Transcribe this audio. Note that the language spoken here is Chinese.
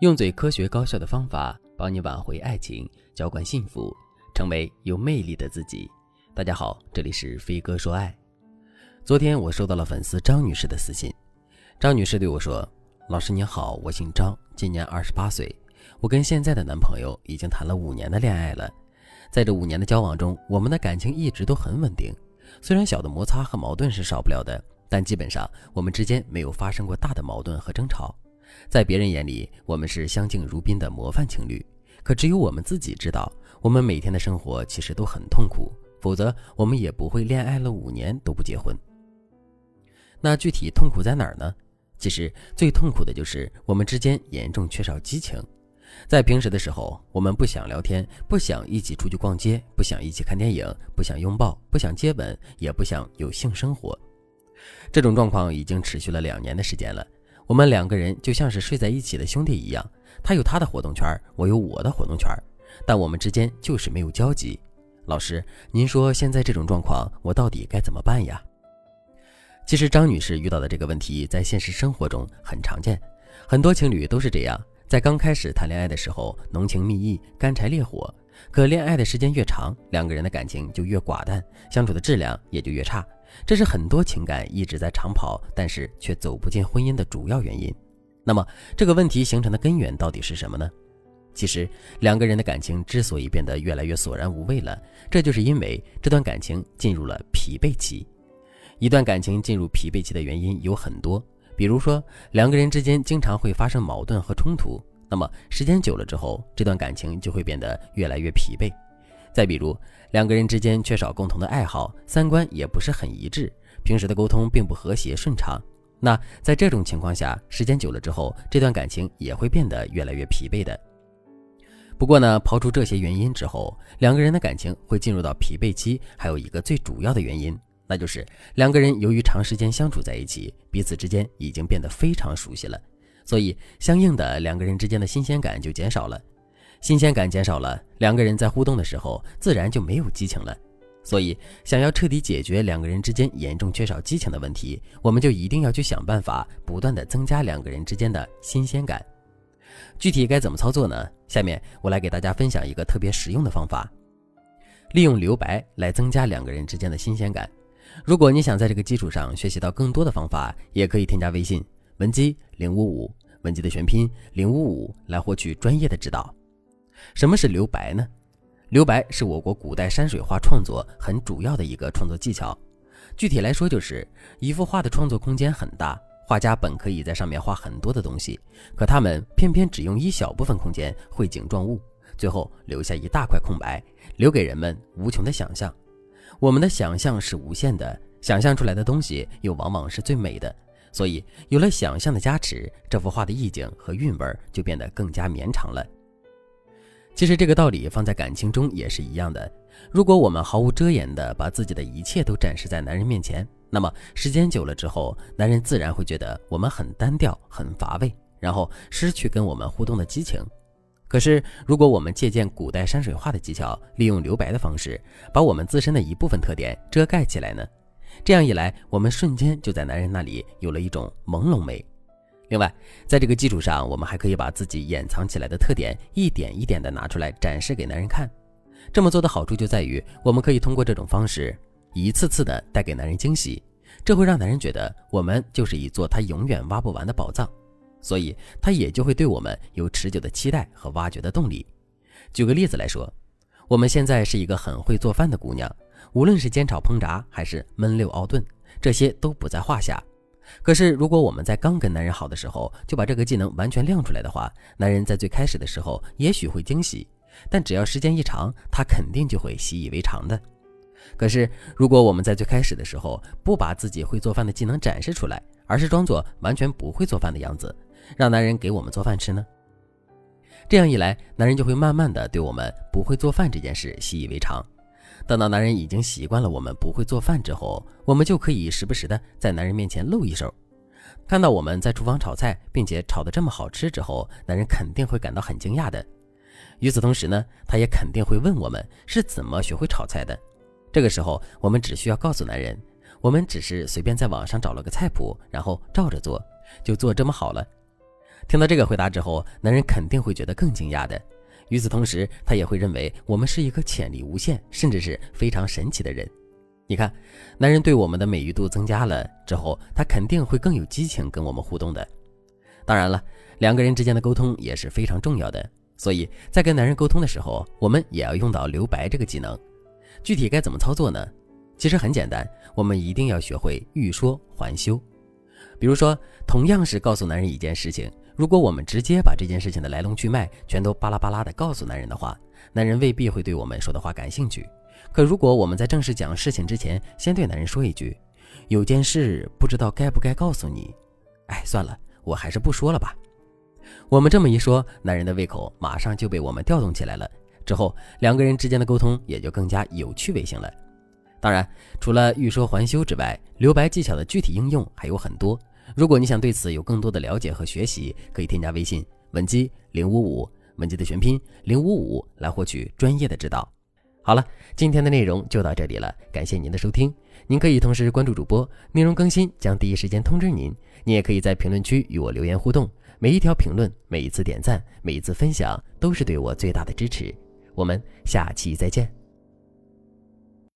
用最科学高效的方法帮你挽回爱情，浇灌幸福，成为有魅力的自己。大家好，这里是飞哥说爱。昨天我收到了粉丝张女士的私信，张女士对我说：“老师你好，我姓张，今年二十八岁，我跟现在的男朋友已经谈了五年的恋爱了。在这五年的交往中，我们的感情一直都很稳定，虽然小的摩擦和矛盾是少不了的，但基本上我们之间没有发生过大的矛盾和争吵。”在别人眼里，我们是相敬如宾的模范情侣，可只有我们自己知道，我们每天的生活其实都很痛苦，否则我们也不会恋爱了五年都不结婚。那具体痛苦在哪儿呢？其实最痛苦的就是我们之间严重缺少激情，在平时的时候，我们不想聊天，不想一起出去逛街，不想一起看电影，不想拥抱，不想接吻，也不想有性生活。这种状况已经持续了两年的时间了。我们两个人就像是睡在一起的兄弟一样，他有他的活动圈，我有我的活动圈，但我们之间就是没有交集。老师，您说现在这种状况，我到底该怎么办呀？其实张女士遇到的这个问题，在现实生活中很常见，很多情侣都是这样，在刚开始谈恋爱的时候浓情蜜意、干柴烈火，可恋爱的时间越长，两个人的感情就越寡淡，相处的质量也就越差。这是很多情感一直在长跑，但是却走不进婚姻的主要原因。那么，这个问题形成的根源到底是什么呢？其实，两个人的感情之所以变得越来越索然无味了，这就是因为这段感情进入了疲惫期。一段感情进入疲惫期的原因有很多，比如说两个人之间经常会发生矛盾和冲突，那么时间久了之后，这段感情就会变得越来越疲惫。再比如，两个人之间缺少共同的爱好，三观也不是很一致，平时的沟通并不和谐顺畅。那在这种情况下，时间久了之后，这段感情也会变得越来越疲惫的。不过呢，刨除这些原因之后，两个人的感情会进入到疲惫期，还有一个最主要的原因，那就是两个人由于长时间相处在一起，彼此之间已经变得非常熟悉了，所以相应的两个人之间的新鲜感就减少了。新鲜感减少了，两个人在互动的时候自然就没有激情了。所以，想要彻底解决两个人之间严重缺少激情的问题，我们就一定要去想办法，不断的增加两个人之间的新鲜感。具体该怎么操作呢？下面我来给大家分享一个特别实用的方法，利用留白来增加两个人之间的新鲜感。如果你想在这个基础上学习到更多的方法，也可以添加微信文姬零五五，文姬的全拼零五五，来获取专业的指导。什么是留白呢？留白是我国古代山水画创作很主要的一个创作技巧。具体来说，就是一幅画的创作空间很大，画家本可以在上面画很多的东西，可他们偏偏只用一小部分空间绘景状物，最后留下一大块空白，留给人们无穷的想象。我们的想象是无限的，想象出来的东西又往往是最美的。所以，有了想象的加持，这幅画的意境和韵味就变得更加绵长了。其实这个道理放在感情中也是一样的。如果我们毫无遮掩地把自己的一切都展示在男人面前，那么时间久了之后，男人自然会觉得我们很单调、很乏味，然后失去跟我们互动的激情。可是，如果我们借鉴古代山水画的技巧，利用留白的方式，把我们自身的一部分特点遮盖起来呢？这样一来，我们瞬间就在男人那里有了一种朦胧美。另外，在这个基础上，我们还可以把自己掩藏起来的特点一点一点地拿出来展示给男人看。这么做的好处就在于，我们可以通过这种方式，一次次地带给男人惊喜，这会让男人觉得我们就是一座他永远挖不完的宝藏，所以他也就会对我们有持久的期待和挖掘的动力。举个例子来说，我们现在是一个很会做饭的姑娘，无论是煎炒烹炸还是焖溜熬炖，这些都不在话下。可是，如果我们在刚跟男人好的时候就把这个技能完全亮出来的话，男人在最开始的时候也许会惊喜，但只要时间一长，他肯定就会习以为常的。可是，如果我们在最开始的时候不把自己会做饭的技能展示出来，而是装作完全不会做饭的样子，让男人给我们做饭吃呢？这样一来，男人就会慢慢的对我们不会做饭这件事习以为常。等到男人已经习惯了我们不会做饭之后，我们就可以时不时的在男人面前露一手。看到我们在厨房炒菜，并且炒得这么好吃之后，男人肯定会感到很惊讶的。与此同时呢，他也肯定会问我们是怎么学会炒菜的。这个时候，我们只需要告诉男人，我们只是随便在网上找了个菜谱，然后照着做，就做这么好了。听到这个回答之后，男人肯定会觉得更惊讶的。与此同时，他也会认为我们是一个潜力无限，甚至是非常神奇的人。你看，男人对我们的美誉度增加了之后，他肯定会更有激情跟我们互动的。当然了，两个人之间的沟通也是非常重要的，所以在跟男人沟通的时候，我们也要用到留白这个技能。具体该怎么操作呢？其实很简单，我们一定要学会欲说还休。比如说，同样是告诉男人一件事情，如果我们直接把这件事情的来龙去脉全都巴拉巴拉的告诉男人的话，男人未必会对我们说的话感兴趣。可如果我们在正式讲事情之前，先对男人说一句：“有件事不知道该不该告诉你。”哎，算了，我还是不说了吧。我们这么一说，男人的胃口马上就被我们调动起来了。之后，两个人之间的沟通也就更加有趣味性了。当然，除了欲说还休之外，留白技巧的具体应用还有很多。如果你想对此有更多的了解和学习，可以添加微信文姬零五五，文姬的全拼零五五，来获取专业的指导。好了，今天的内容就到这里了，感谢您的收听。您可以同时关注主播，内容更新将第一时间通知您。您也可以在评论区与我留言互动，每一条评论、每一次点赞、每一次分享，都是对我最大的支持。我们下期再见。